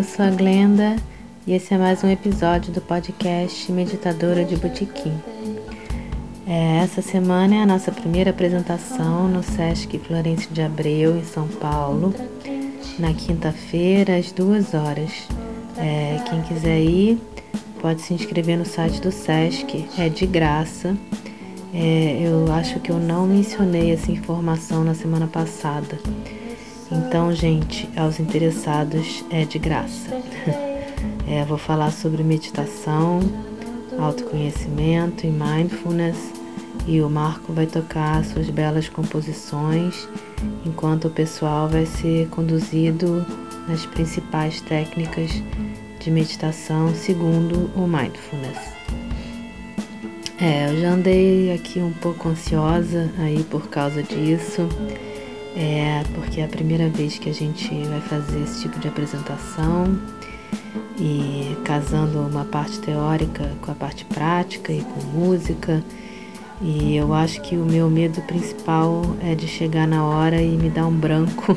eu sou a Glenda e esse é mais um episódio do podcast Meditadora de Botequim. É, essa semana é a nossa primeira apresentação no Sesc Florencio de Abreu, em São Paulo, na quinta-feira, às duas horas. É, quem quiser ir, pode se inscrever no site do Sesc, é de graça. É, eu acho que eu não mencionei essa informação na semana passada. Então, gente, aos interessados é de graça. É, vou falar sobre meditação, autoconhecimento e mindfulness. E o Marco vai tocar suas belas composições, enquanto o pessoal vai ser conduzido nas principais técnicas de meditação segundo o mindfulness. É, eu já andei aqui um pouco ansiosa aí por causa disso. É porque é a primeira vez que a gente vai fazer esse tipo de apresentação e casando uma parte teórica com a parte prática e com música. E eu acho que o meu medo principal é de chegar na hora e me dar um branco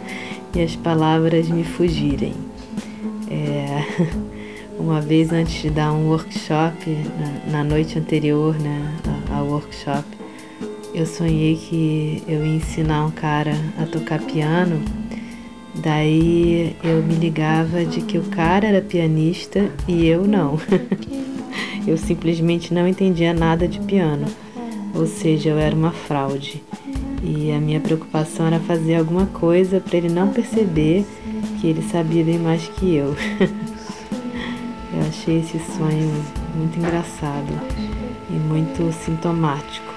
e as palavras me fugirem. É, uma vez antes de dar um workshop, na, na noite anterior né, ao workshop, eu sonhei que eu ia ensinar um cara a tocar piano. Daí eu me ligava de que o cara era pianista e eu não. eu simplesmente não entendia nada de piano, ou seja, eu era uma fraude. E a minha preocupação era fazer alguma coisa para ele não perceber que ele sabia bem mais que eu. eu achei esse sonho muito engraçado e muito sintomático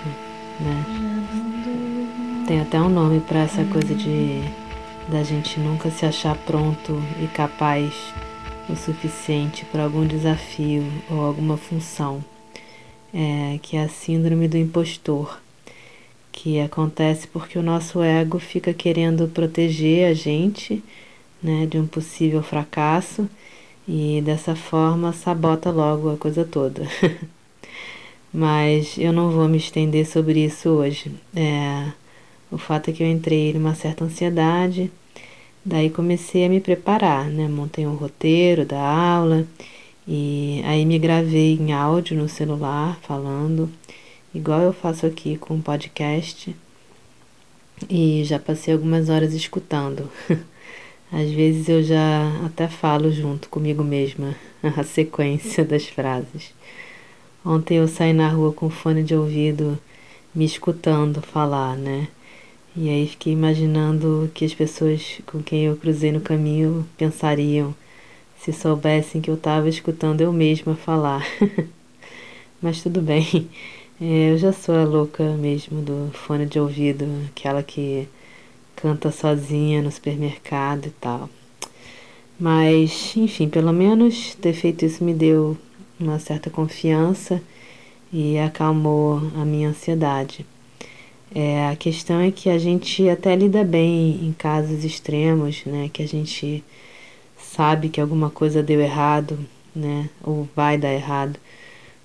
né? Tem até um nome para essa coisa de da gente nunca se achar pronto e capaz o suficiente para algum desafio ou alguma função, é, que é a síndrome do impostor, que acontece porque o nosso ego fica querendo proteger a gente né, de um possível fracasso e dessa forma sabota logo a coisa toda. Mas eu não vou me estender sobre isso hoje. É, o fato é que eu entrei numa certa ansiedade, daí comecei a me preparar, né? Montei um roteiro da aula e aí me gravei em áudio no celular falando, igual eu faço aqui com o podcast. E já passei algumas horas escutando. Às vezes eu já até falo junto comigo mesma a sequência das frases. Ontem eu saí na rua com fone de ouvido, me escutando falar, né? E aí fiquei imaginando que as pessoas com quem eu cruzei no caminho pensariam se soubessem que eu estava escutando eu mesma falar. Mas tudo bem, é, eu já sou a louca mesmo do fone de ouvido, aquela que canta sozinha no supermercado e tal. Mas, enfim, pelo menos ter feito isso me deu uma certa confiança e acalmou a minha ansiedade. É, a questão é que a gente até lida bem em casos extremos, né? Que a gente sabe que alguma coisa deu errado, né? Ou vai dar errado.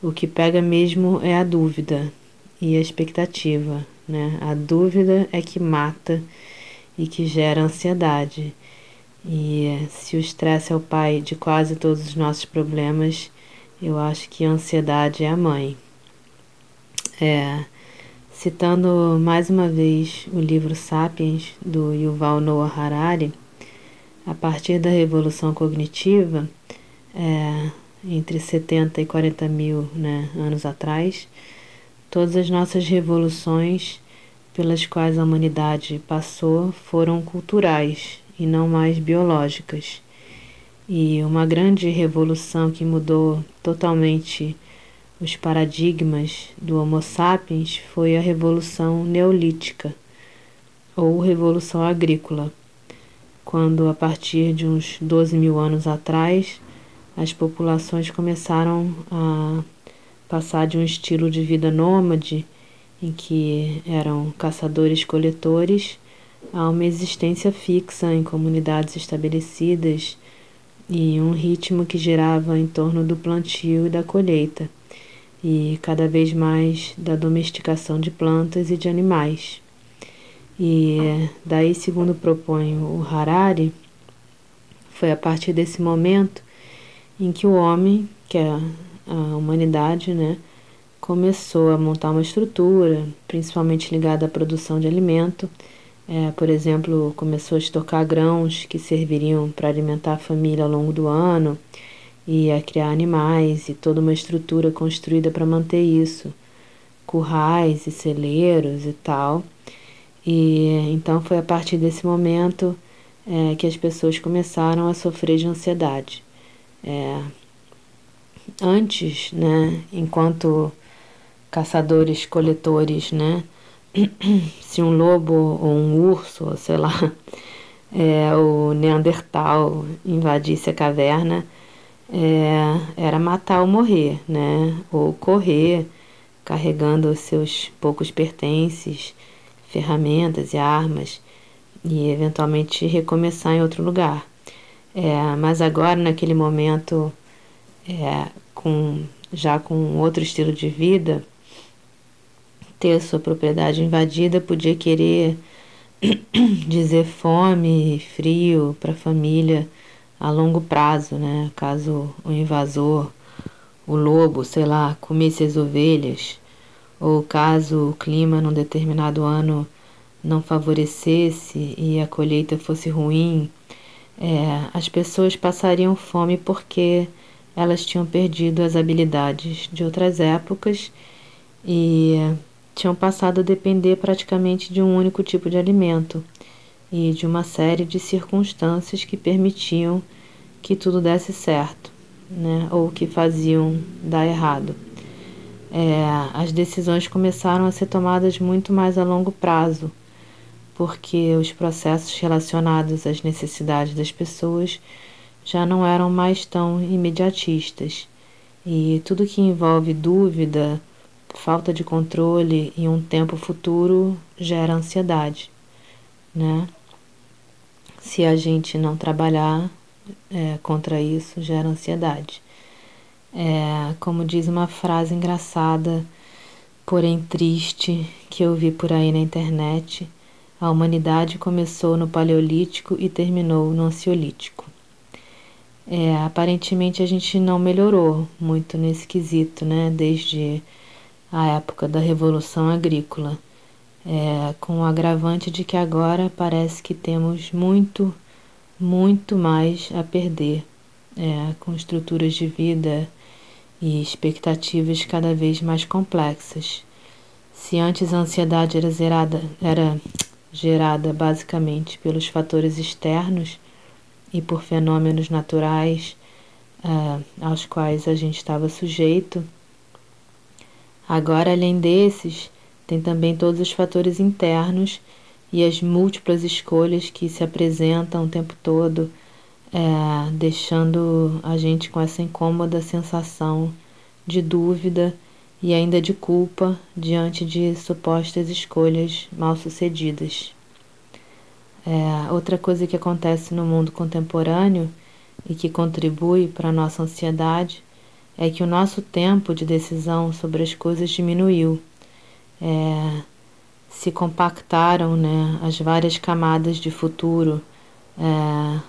O que pega mesmo é a dúvida e a expectativa, né? A dúvida é que mata e que gera ansiedade. E se o estresse é o pai de quase todos os nossos problemas, eu acho que a ansiedade é a mãe. É, citando mais uma vez o livro Sapiens, do Yuval Noah Harari, a partir da Revolução Cognitiva, é, entre 70 e 40 mil né, anos atrás, todas as nossas revoluções pelas quais a humanidade passou foram culturais e não mais biológicas. E uma grande revolução que mudou totalmente os paradigmas do Homo sapiens foi a Revolução Neolítica ou Revolução Agrícola, quando a partir de uns 12 mil anos atrás as populações começaram a passar de um estilo de vida nômade, em que eram caçadores-coletores, a uma existência fixa em comunidades estabelecidas e um ritmo que girava em torno do plantio e da colheita, e cada vez mais da domesticação de plantas e de animais. E daí, segundo propõe o Harari, foi a partir desse momento em que o homem, que é a humanidade, né, começou a montar uma estrutura, principalmente ligada à produção de alimento. É, por exemplo, começou a estocar grãos que serviriam para alimentar a família ao longo do ano e a criar animais e toda uma estrutura construída para manter isso, currais e celeiros e tal. E então foi a partir desse momento é, que as pessoas começaram a sofrer de ansiedade. É, antes, né, enquanto caçadores, coletores, né, se um lobo ou um urso, sei lá, é, o Neandertal invadisse a caverna, é, era matar ou morrer, né, ou correr carregando os seus poucos pertences, ferramentas e armas e eventualmente recomeçar em outro lugar. É, mas agora, naquele momento, é, com, já com outro estilo de vida, ter sua propriedade invadida podia querer dizer fome, frio para a família a longo prazo, né? Caso o invasor, o lobo, sei lá, comesse as ovelhas, ou caso o clima num determinado ano não favorecesse e a colheita fosse ruim, é, as pessoas passariam fome porque elas tinham perdido as habilidades de outras épocas e tinham passado a depender praticamente de um único tipo de alimento e de uma série de circunstâncias que permitiam que tudo desse certo, né, ou que faziam dar errado. É, as decisões começaram a ser tomadas muito mais a longo prazo porque os processos relacionados às necessidades das pessoas já não eram mais tão imediatistas e tudo que envolve dúvida, falta de controle e um tempo futuro gera ansiedade, né? Se a gente não trabalhar é, contra isso, gera ansiedade. É, como diz uma frase engraçada, porém triste, que eu vi por aí na internet a humanidade começou no Paleolítico e terminou no Ansiolítico. É, aparentemente a gente não melhorou muito nesse quesito, né? Desde a época da Revolução Agrícola, é, com o agravante de que agora parece que temos muito, muito mais a perder, é, com estruturas de vida e expectativas cada vez mais complexas. Se antes a ansiedade era zerada, era gerada basicamente pelos fatores externos e por fenômenos naturais uh, aos quais a gente estava sujeito. Agora, além desses, tem também todos os fatores internos e as múltiplas escolhas que se apresentam o tempo todo, é, deixando a gente com essa incômoda sensação de dúvida e ainda de culpa diante de supostas escolhas mal sucedidas. É, outra coisa que acontece no mundo contemporâneo e que contribui para a nossa ansiedade é que o nosso tempo de decisão sobre as coisas diminuiu. É, se compactaram né, as várias camadas de futuro, é,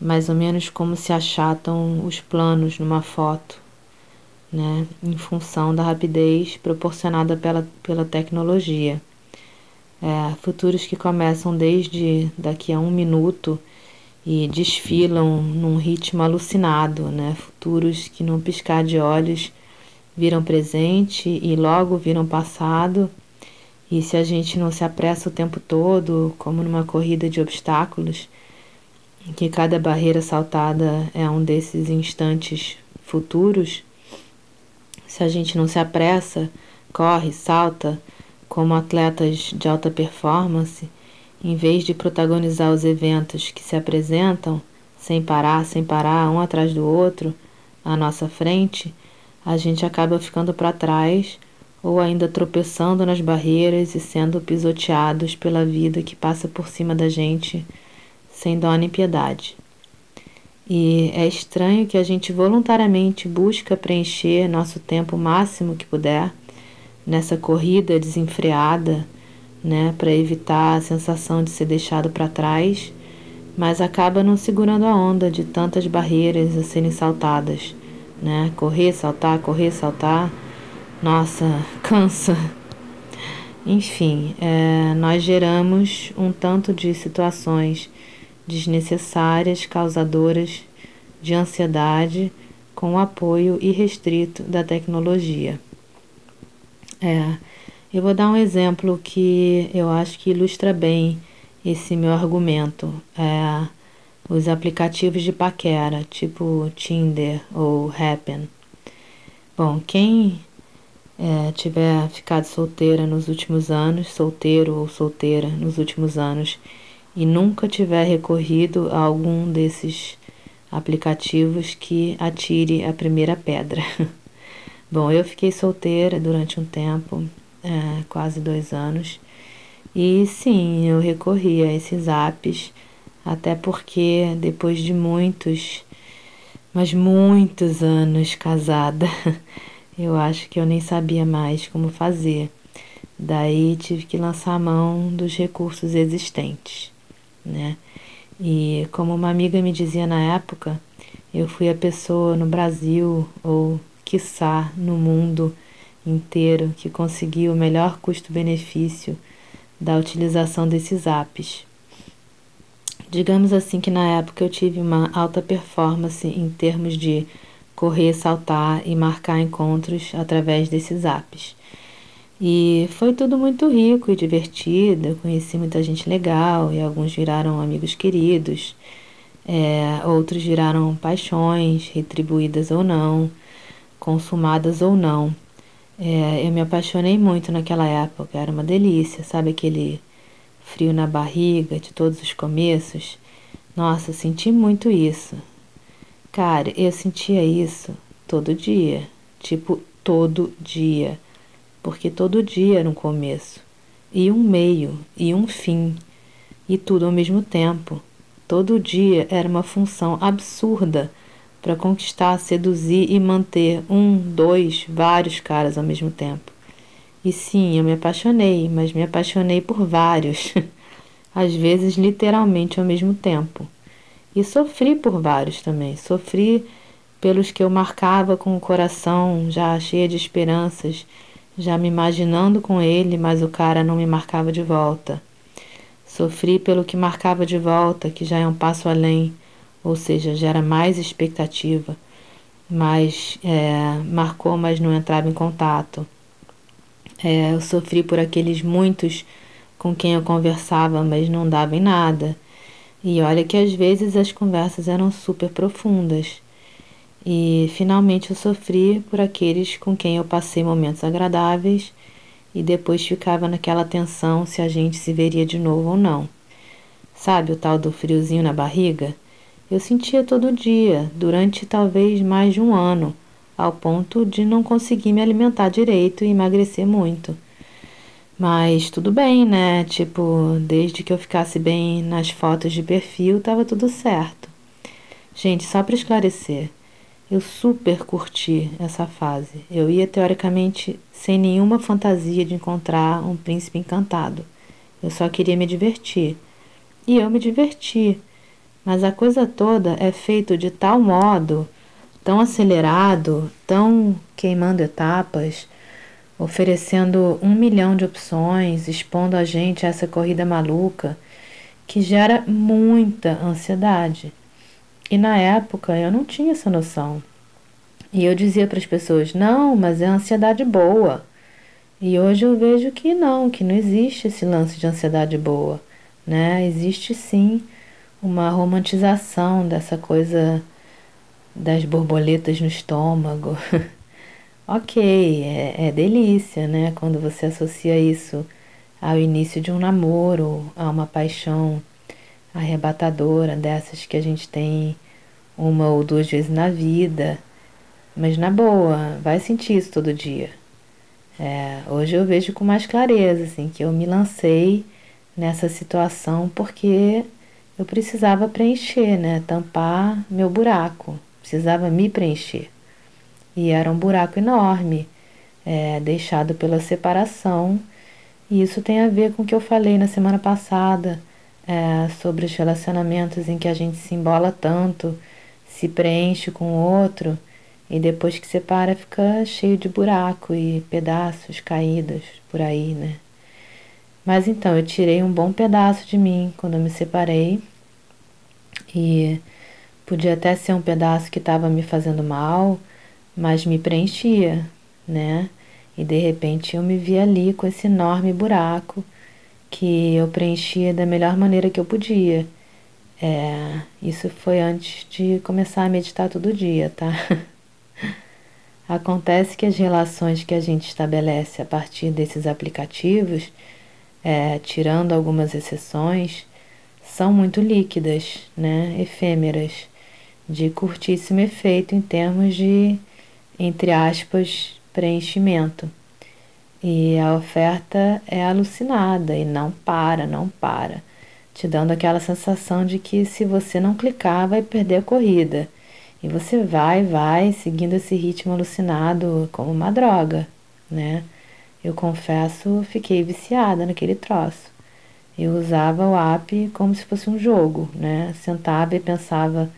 mais ou menos como se achatam os planos numa foto né, em função da rapidez proporcionada pela, pela tecnologia. É, futuros que começam desde daqui a um minuto e desfilam num ritmo alucinado, né? Futuros que num piscar de olhos viram presente e logo viram passado. E se a gente não se apressa o tempo todo, como numa corrida de obstáculos, que cada barreira saltada é um desses instantes futuros, se a gente não se apressa, corre, salta como atletas de alta performance em vez de protagonizar os eventos que se apresentam, sem parar, sem parar, um atrás do outro, à nossa frente, a gente acaba ficando para trás ou ainda tropeçando nas barreiras e sendo pisoteados pela vida que passa por cima da gente sem dó nem piedade. E é estranho que a gente voluntariamente busca preencher nosso tempo máximo que puder nessa corrida desenfreada, né, para evitar a sensação de ser deixado para trás, mas acaba não segurando a onda de tantas barreiras a serem saltadas, né? Correr, saltar, correr, saltar. Nossa, cansa. Enfim, é, nós geramos um tanto de situações desnecessárias, causadoras de ansiedade, com o apoio irrestrito da tecnologia. É, eu vou dar um exemplo que eu acho que ilustra bem esse meu argumento. É, os aplicativos de paquera, tipo Tinder ou Happen. Bom, quem é, tiver ficado solteira nos últimos anos, solteiro ou solteira nos últimos anos, e nunca tiver recorrido a algum desses aplicativos que atire a primeira pedra. Bom, eu fiquei solteira durante um tempo, é, quase dois anos, e sim, eu recorri a esses apps, até porque depois de muitos, mas muitos anos casada, eu acho que eu nem sabia mais como fazer. Daí tive que lançar a mão dos recursos existentes né? E como uma amiga me dizia na época, eu fui a pessoa no Brasil ou quiçá no mundo inteiro que conseguiu o melhor custo-benefício da utilização desses apps. Digamos assim que na época eu tive uma alta performance em termos de correr, saltar e marcar encontros através desses apps. E foi tudo muito rico e divertido. Eu conheci muita gente legal e alguns viraram amigos queridos, é, outros viraram paixões, retribuídas ou não, consumadas ou não. É, eu me apaixonei muito naquela época, era uma delícia, sabe aquele frio na barriga de todos os começos? Nossa, senti muito isso. Cara, eu sentia isso todo dia, tipo todo dia porque todo dia era um começo, e um meio, e um fim, e tudo ao mesmo tempo. Todo dia era uma função absurda para conquistar, seduzir e manter um, dois, vários caras ao mesmo tempo. E sim, eu me apaixonei, mas me apaixonei por vários, às vezes literalmente ao mesmo tempo. E sofri por vários também. Sofri pelos que eu marcava com o coração já cheio de esperanças já me imaginando com ele, mas o cara não me marcava de volta. Sofri pelo que marcava de volta, que já é um passo além, ou seja, gera mais expectativa, mas é, marcou, mas não entrava em contato. É, eu sofri por aqueles muitos com quem eu conversava, mas não dava em nada. E olha que às vezes as conversas eram super profundas. E finalmente eu sofri por aqueles com quem eu passei momentos agradáveis e depois ficava naquela tensão se a gente se veria de novo ou não. Sabe o tal do friozinho na barriga? Eu sentia todo dia, durante talvez mais de um ano, ao ponto de não conseguir me alimentar direito e emagrecer muito. Mas tudo bem, né? Tipo, desde que eu ficasse bem nas fotos de perfil, tava tudo certo. Gente, só para esclarecer, eu super curti essa fase. Eu ia teoricamente sem nenhuma fantasia de encontrar um príncipe encantado. Eu só queria me divertir. E eu me diverti. Mas a coisa toda é feita de tal modo, tão acelerado, tão queimando etapas, oferecendo um milhão de opções, expondo a gente a essa corrida maluca, que gera muita ansiedade. E na época eu não tinha essa noção. E eu dizia para as pessoas: não, mas é ansiedade boa. E hoje eu vejo que não, que não existe esse lance de ansiedade boa, né? Existe sim uma romantização dessa coisa das borboletas no estômago. ok, é, é delícia, né? Quando você associa isso ao início de um namoro, a uma paixão arrebatadora, dessas que a gente tem uma ou duas vezes na vida. Mas na boa, vai sentir isso todo dia. É, hoje eu vejo com mais clareza, assim, que eu me lancei nessa situação porque eu precisava preencher, né? Tampar meu buraco. Precisava me preencher. E era um buraco enorme, é, deixado pela separação. E isso tem a ver com o que eu falei na semana passada é, sobre os relacionamentos em que a gente se embola tanto, se preenche com o outro e depois que separa fica cheio de buraco e pedaços caídos por aí, né? Mas então, eu tirei um bom pedaço de mim quando eu me separei. E podia até ser um pedaço que estava me fazendo mal, mas me preenchia, né? E de repente eu me vi ali com esse enorme buraco que eu preenchia da melhor maneira que eu podia. É, isso foi antes de começar a meditar todo dia, tá? Acontece que as relações que a gente estabelece a partir desses aplicativos é, tirando algumas exceções, são muito líquidas, né, efêmeras, de curtíssimo efeito em termos de, entre aspas, preenchimento. E a oferta é alucinada e não para, não para, te dando aquela sensação de que se você não clicar, vai perder a corrida. E você vai, vai, seguindo esse ritmo alucinado como uma droga, né? Eu confesso, fiquei viciada naquele troço. Eu usava o app como se fosse um jogo, né? Sentava e pensava,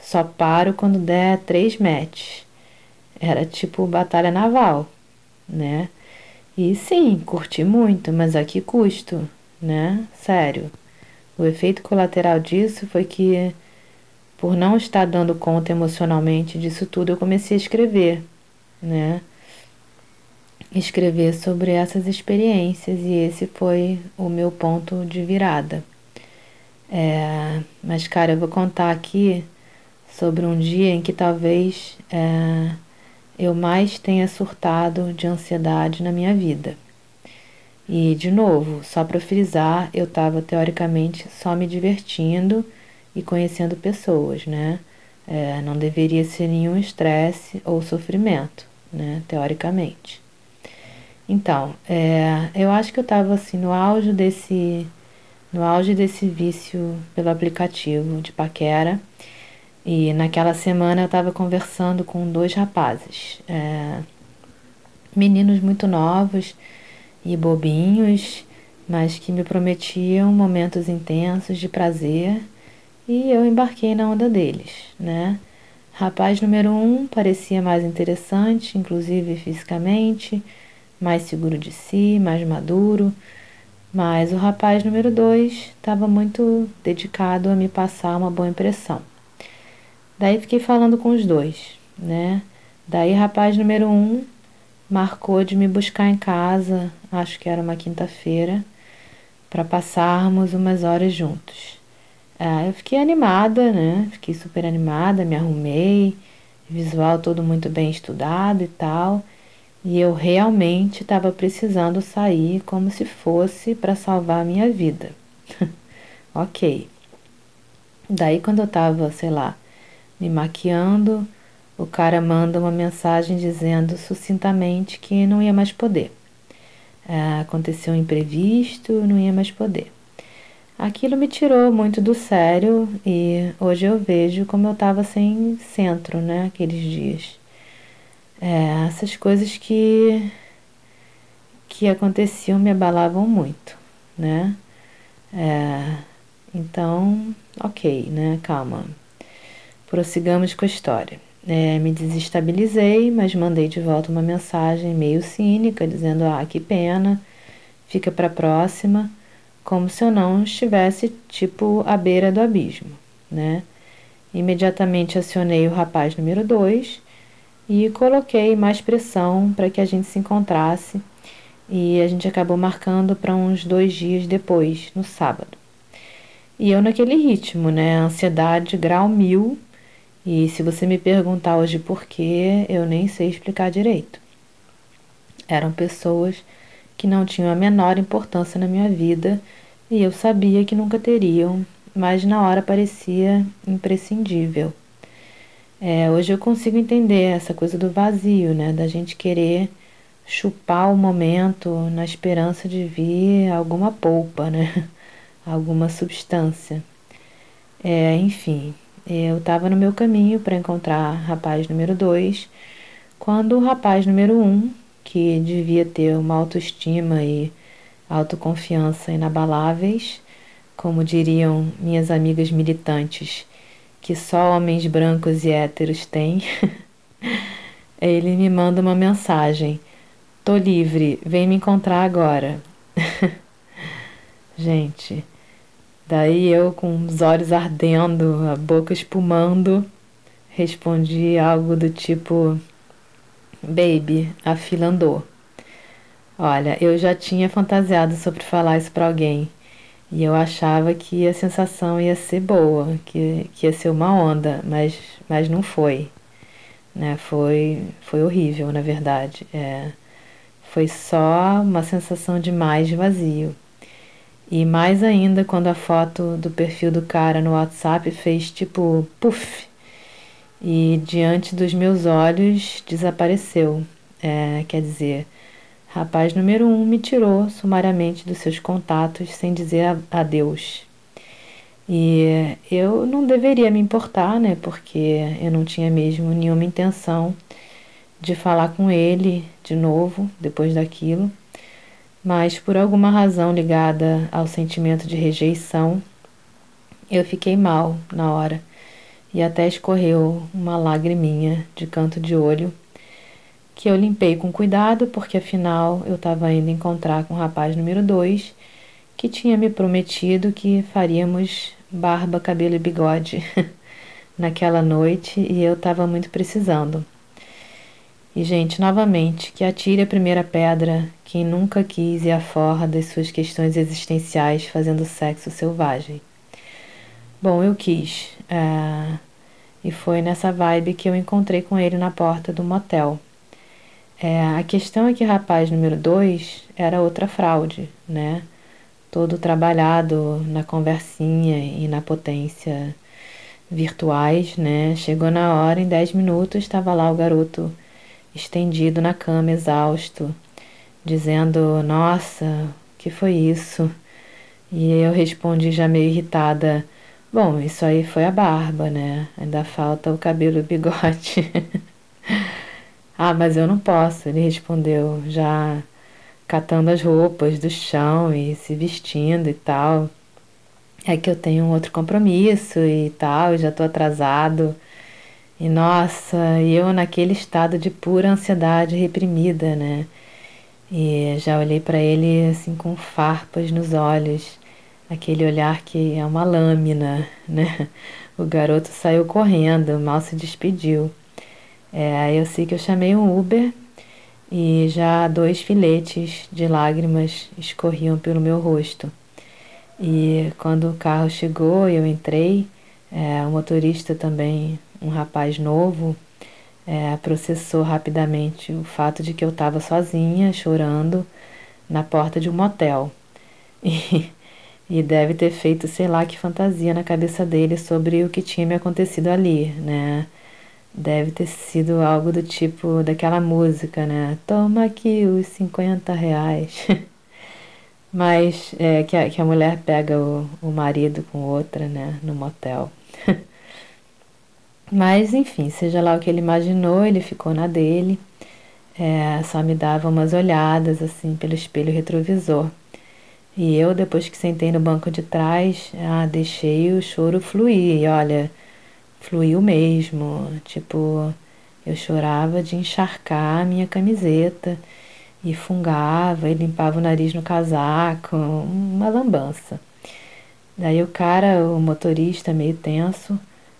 só paro quando der três matches. Era tipo batalha naval, né? E sim, curti muito, mas a que custo, né? Sério. O efeito colateral disso foi que, por não estar dando conta emocionalmente disso tudo, eu comecei a escrever, né? Escrever sobre essas experiências e esse foi o meu ponto de virada. É, mas, cara, eu vou contar aqui sobre um dia em que talvez é, eu mais tenha surtado de ansiedade na minha vida. E, de novo, só para frisar, eu estava teoricamente só me divertindo e conhecendo pessoas, né? É, não deveria ser nenhum estresse ou sofrimento, né? Teoricamente. Então, é, eu acho que eu estava assim no auge desse no auge desse vício pelo aplicativo de paquera e naquela semana eu estava conversando com dois rapazes, é, meninos muito novos e bobinhos, mas que me prometiam momentos intensos de prazer e eu embarquei na onda deles, né? Rapaz número um parecia mais interessante, inclusive fisicamente mais seguro de si, mais maduro. Mas o rapaz número dois estava muito dedicado a me passar uma boa impressão. Daí fiquei falando com os dois, né? Daí rapaz número um marcou de me buscar em casa, acho que era uma quinta-feira, para passarmos umas horas juntos. Ah, eu fiquei animada, né? Fiquei super animada, me arrumei, visual todo muito bem estudado e tal. E eu realmente estava precisando sair como se fosse para salvar a minha vida. ok. Daí, quando eu estava, sei lá, me maquiando, o cara manda uma mensagem dizendo sucintamente que não ia mais poder. É, aconteceu um imprevisto, não ia mais poder. Aquilo me tirou muito do sério e hoje eu vejo como eu estava sem centro, né, aqueles dias. É, essas coisas que, que aconteciam me abalavam muito, né? É, então, ok, né? Calma. Prossigamos com a história. É, me desestabilizei, mas mandei de volta uma mensagem meio cínica, dizendo: Ah, que pena, fica para próxima, como se eu não estivesse, tipo, à beira do abismo, né? Imediatamente acionei o rapaz número 2 e coloquei mais pressão para que a gente se encontrasse e a gente acabou marcando para uns dois dias depois, no sábado. E eu naquele ritmo, né? Ansiedade grau mil. E se você me perguntar hoje por quê, eu nem sei explicar direito. Eram pessoas que não tinham a menor importância na minha vida e eu sabia que nunca teriam, mas na hora parecia imprescindível. É, hoje eu consigo entender essa coisa do vazio, né? Da gente querer chupar o momento na esperança de vir alguma polpa, né? Alguma substância. É, enfim, eu estava no meu caminho para encontrar rapaz número 2, quando o rapaz número 1, um, que devia ter uma autoestima e autoconfiança inabaláveis, como diriam minhas amigas militantes, que só homens brancos e héteros têm, ele me manda uma mensagem: Tô livre, vem me encontrar agora. Gente, Daí eu, com os olhos ardendo, a boca espumando, respondi algo do tipo: Baby, a fila andou. Olha, eu já tinha fantasiado sobre falar isso para alguém e eu achava que a sensação ia ser boa, que, que ia ser uma onda, mas, mas não foi. Né? Foi, foi horrível, na verdade. É, foi só uma sensação de mais vazio. E mais ainda quando a foto do perfil do cara no WhatsApp fez tipo puff e diante dos meus olhos desapareceu. É, quer dizer, rapaz número um me tirou sumariamente dos seus contatos sem dizer adeus. E eu não deveria me importar, né? Porque eu não tinha mesmo nenhuma intenção de falar com ele de novo depois daquilo mas por alguma razão ligada ao sentimento de rejeição, eu fiquei mal na hora e até escorreu uma lagriminha de canto de olho que eu limpei com cuidado porque afinal eu estava indo encontrar com o rapaz número 2 que tinha me prometido que faríamos barba, cabelo e bigode naquela noite e eu estava muito precisando. E, gente, novamente, que atire a primeira pedra quem nunca quis ir à forra das suas questões existenciais fazendo sexo selvagem. Bom, eu quis. É... E foi nessa vibe que eu encontrei com ele na porta do motel. É, a questão é que rapaz número dois era outra fraude, né? Todo trabalhado na conversinha e na potência virtuais, né? Chegou na hora, em dez minutos, estava lá o garoto estendido na cama, exausto, dizendo: Nossa, que foi isso? E eu respondi, já meio irritada: Bom, isso aí foi a barba, né? Ainda falta o cabelo e o bigode. ah, mas eu não posso, ele respondeu, já catando as roupas do chão e se vestindo e tal. É que eu tenho um outro compromisso e tal, já tô atrasado. E nossa, eu naquele estado de pura ansiedade reprimida, né? E já olhei para ele assim com farpas nos olhos, aquele olhar que é uma lâmina, né? O garoto saiu correndo, mal se despediu. É, eu sei que eu chamei um Uber e já dois filetes de lágrimas escorriam pelo meu rosto. E quando o carro chegou eu entrei, é, o motorista também um rapaz novo, é, processou rapidamente o fato de que eu estava sozinha, chorando, na porta de um motel. E, e deve ter feito, sei lá, que fantasia na cabeça dele sobre o que tinha me acontecido ali, né? Deve ter sido algo do tipo daquela música, né? Toma aqui os 50 reais. Mas é, que, a, que a mulher pega o, o marido com outra, né? No motel. Mas, enfim, seja lá o que ele imaginou, ele ficou na dele, é, só me dava umas olhadas assim pelo espelho retrovisor. E eu, depois que sentei no banco de trás, ah, deixei o choro fluir. E olha, fluiu mesmo. Tipo, eu chorava de encharcar a minha camiseta e fungava e limpava o nariz no casaco, uma lambança. Daí o cara, o motorista, meio tenso,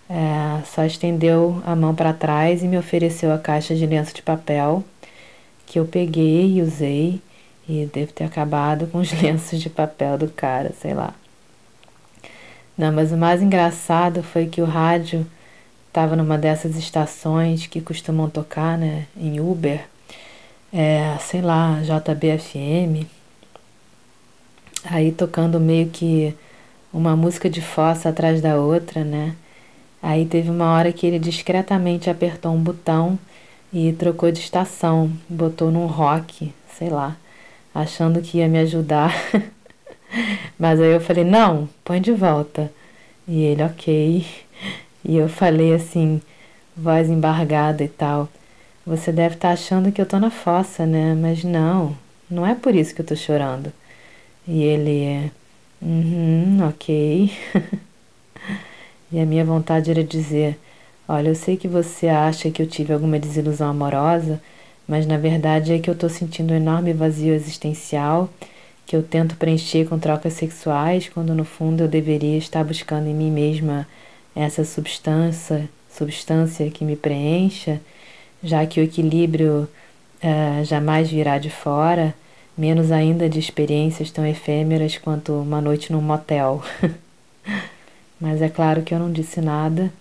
é, só estendeu a mão para trás e me ofereceu a caixa de lenço de papel que eu peguei e usei e devo ter acabado com os lenços de papel do cara, sei lá. Não, mas o mais engraçado foi que o rádio estava numa dessas estações que costumam tocar, né, em Uber. é, sei lá, JBFM, aí tocando meio que uma música de fossa atrás da outra, né? Aí teve uma hora que ele discretamente apertou um botão e trocou de estação, botou num rock, sei lá, achando que ia me ajudar. Mas aí eu falei: "Não, põe de volta". E ele: "OK". E eu falei assim, voz embargada e tal: "Você deve estar tá achando que eu tô na fossa, né? Mas não, não é por isso que eu tô chorando". E ele: "Uhum, OK". E a minha vontade era dizer: Olha, eu sei que você acha que eu tive alguma desilusão amorosa, mas na verdade é que eu estou sentindo um enorme vazio existencial que eu tento preencher com trocas sexuais, quando no fundo eu deveria estar buscando em mim mesma essa substância, substância que me preencha, já que o equilíbrio uh, jamais virá de fora, menos ainda de experiências tão efêmeras quanto uma noite num motel. Mas é claro que eu não disse nada,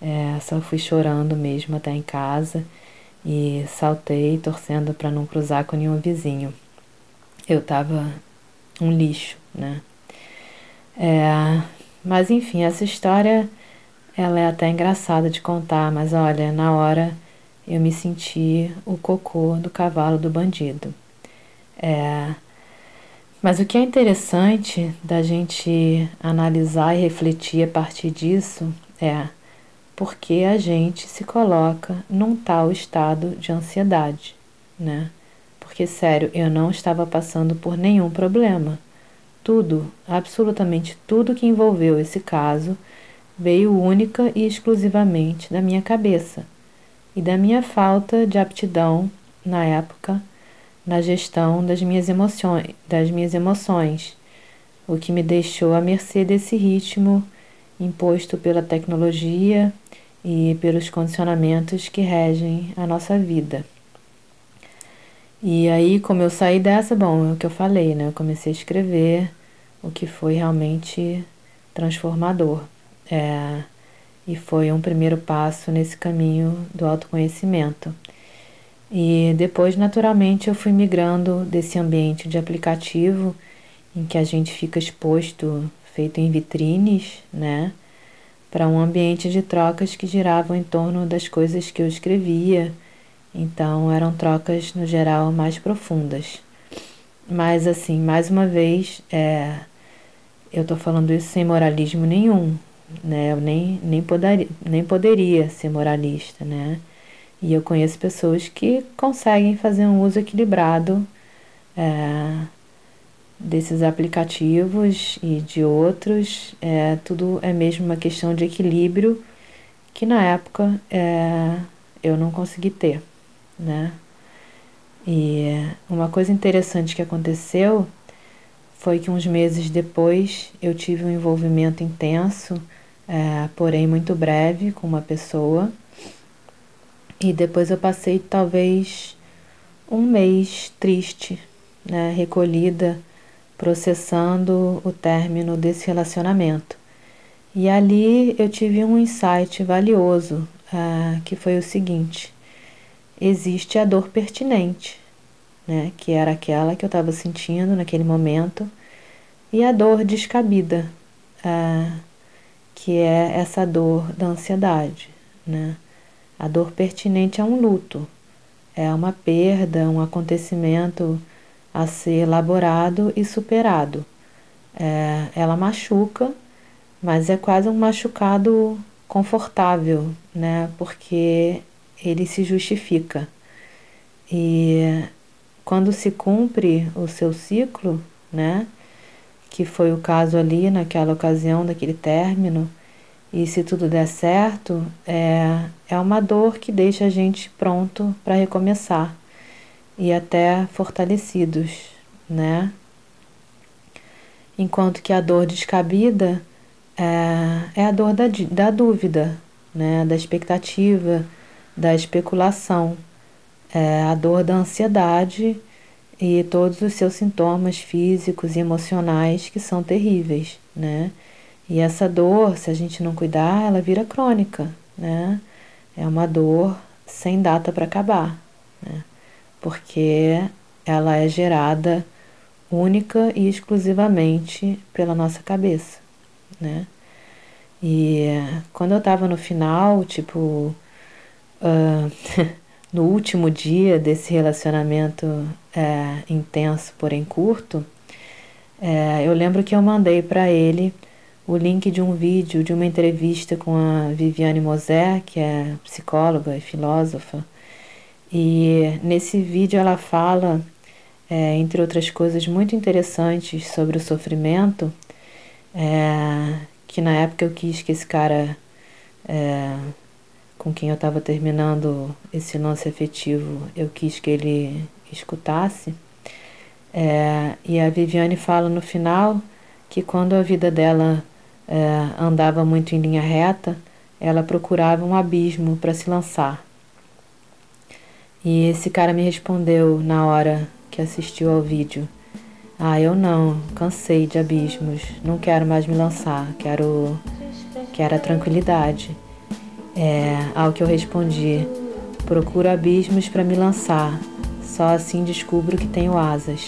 é, só fui chorando mesmo até em casa e saltei torcendo para não cruzar com nenhum vizinho. Eu tava um lixo, né? É, mas enfim, essa história ela é até engraçada de contar, mas olha, na hora eu me senti o cocô do cavalo do bandido. É, mas o que é interessante da gente analisar e refletir a partir disso é porque a gente se coloca num tal estado de ansiedade, né? Porque, sério, eu não estava passando por nenhum problema. Tudo, absolutamente tudo que envolveu esse caso veio única e exclusivamente da minha cabeça e da minha falta de aptidão na época na gestão das minhas emoções, das minhas emoções, o que me deixou à mercê desse ritmo imposto pela tecnologia e pelos condicionamentos que regem a nossa vida. E aí, como eu saí dessa, bom, é o que eu falei, né? Eu comecei a escrever, o que foi realmente transformador. É, e foi um primeiro passo nesse caminho do autoconhecimento. E depois, naturalmente, eu fui migrando desse ambiente de aplicativo em que a gente fica exposto, feito em vitrines, né, para um ambiente de trocas que giravam em torno das coisas que eu escrevia. Então, eram trocas, no geral, mais profundas. Mas, assim, mais uma vez, é, eu estou falando isso sem moralismo nenhum, né? Eu nem, nem, poderia, nem poderia ser moralista, né? E eu conheço pessoas que conseguem fazer um uso equilibrado é, desses aplicativos e de outros. É, tudo é mesmo uma questão de equilíbrio que na época é, eu não consegui ter, né? E uma coisa interessante que aconteceu foi que uns meses depois eu tive um envolvimento intenso, é, porém muito breve, com uma pessoa. E depois eu passei talvez um mês triste, né, recolhida, processando o término desse relacionamento. E ali eu tive um insight valioso, uh, que foi o seguinte: existe a dor pertinente, né, que era aquela que eu estava sentindo naquele momento, e a dor descabida, uh, que é essa dor da ansiedade, né? A dor pertinente é um luto, é uma perda, um acontecimento a ser elaborado e superado. É, ela machuca, mas é quase um machucado confortável, né? Porque ele se justifica. E quando se cumpre o seu ciclo, né? Que foi o caso ali naquela ocasião daquele término, e se tudo der certo, é, é uma dor que deixa a gente pronto para recomeçar e até fortalecidos, né? Enquanto que a dor descabida é, é a dor da, da dúvida, né? Da expectativa, da especulação, é a dor da ansiedade e todos os seus sintomas físicos e emocionais que são terríveis, né? E essa dor, se a gente não cuidar, ela vira crônica, né? É uma dor sem data para acabar, né? porque ela é gerada única e exclusivamente pela nossa cabeça, né? E quando eu tava no final, tipo, uh, no último dia desse relacionamento é, intenso, porém curto, é, eu lembro que eu mandei para ele o link de um vídeo de uma entrevista com a Viviane Moser, que é psicóloga e filósofa. E nesse vídeo ela fala, é, entre outras coisas muito interessantes sobre o sofrimento, é, que na época eu quis que esse cara é, com quem eu estava terminando esse lance afetivo, eu quis que ele escutasse. É, e a Viviane fala no final que quando a vida dela é, andava muito em linha reta, ela procurava um abismo para se lançar. E esse cara me respondeu na hora que assistiu ao vídeo. Ah, eu não, cansei de abismos, não quero mais me lançar, quero, quero a tranquilidade. É, ao que eu respondi: procuro abismos para me lançar, só assim descubro que tenho asas.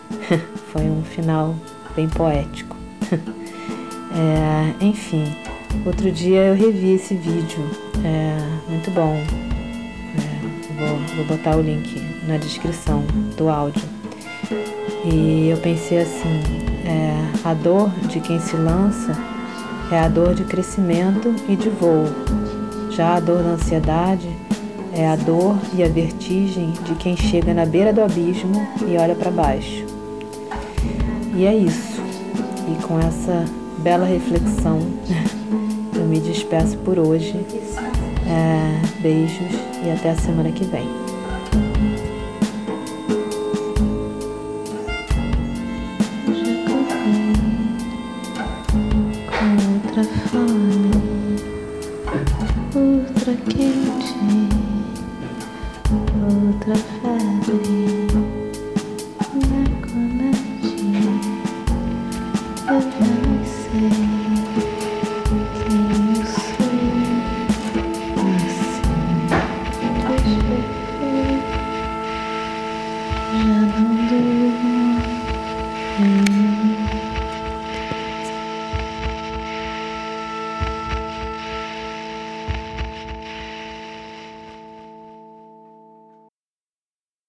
Foi um final bem poético. é, enfim, outro dia eu revi esse vídeo, é muito bom. É, vou, vou botar o link na descrição do áudio. E eu pensei assim: é, a dor de quem se lança é a dor de crescimento e de voo. Já a dor da ansiedade é a dor e a vertigem de quem chega na beira do abismo e olha para baixo. E é isso. E com essa bela reflexão, eu me despeço por hoje. É, beijos e até a semana que vem.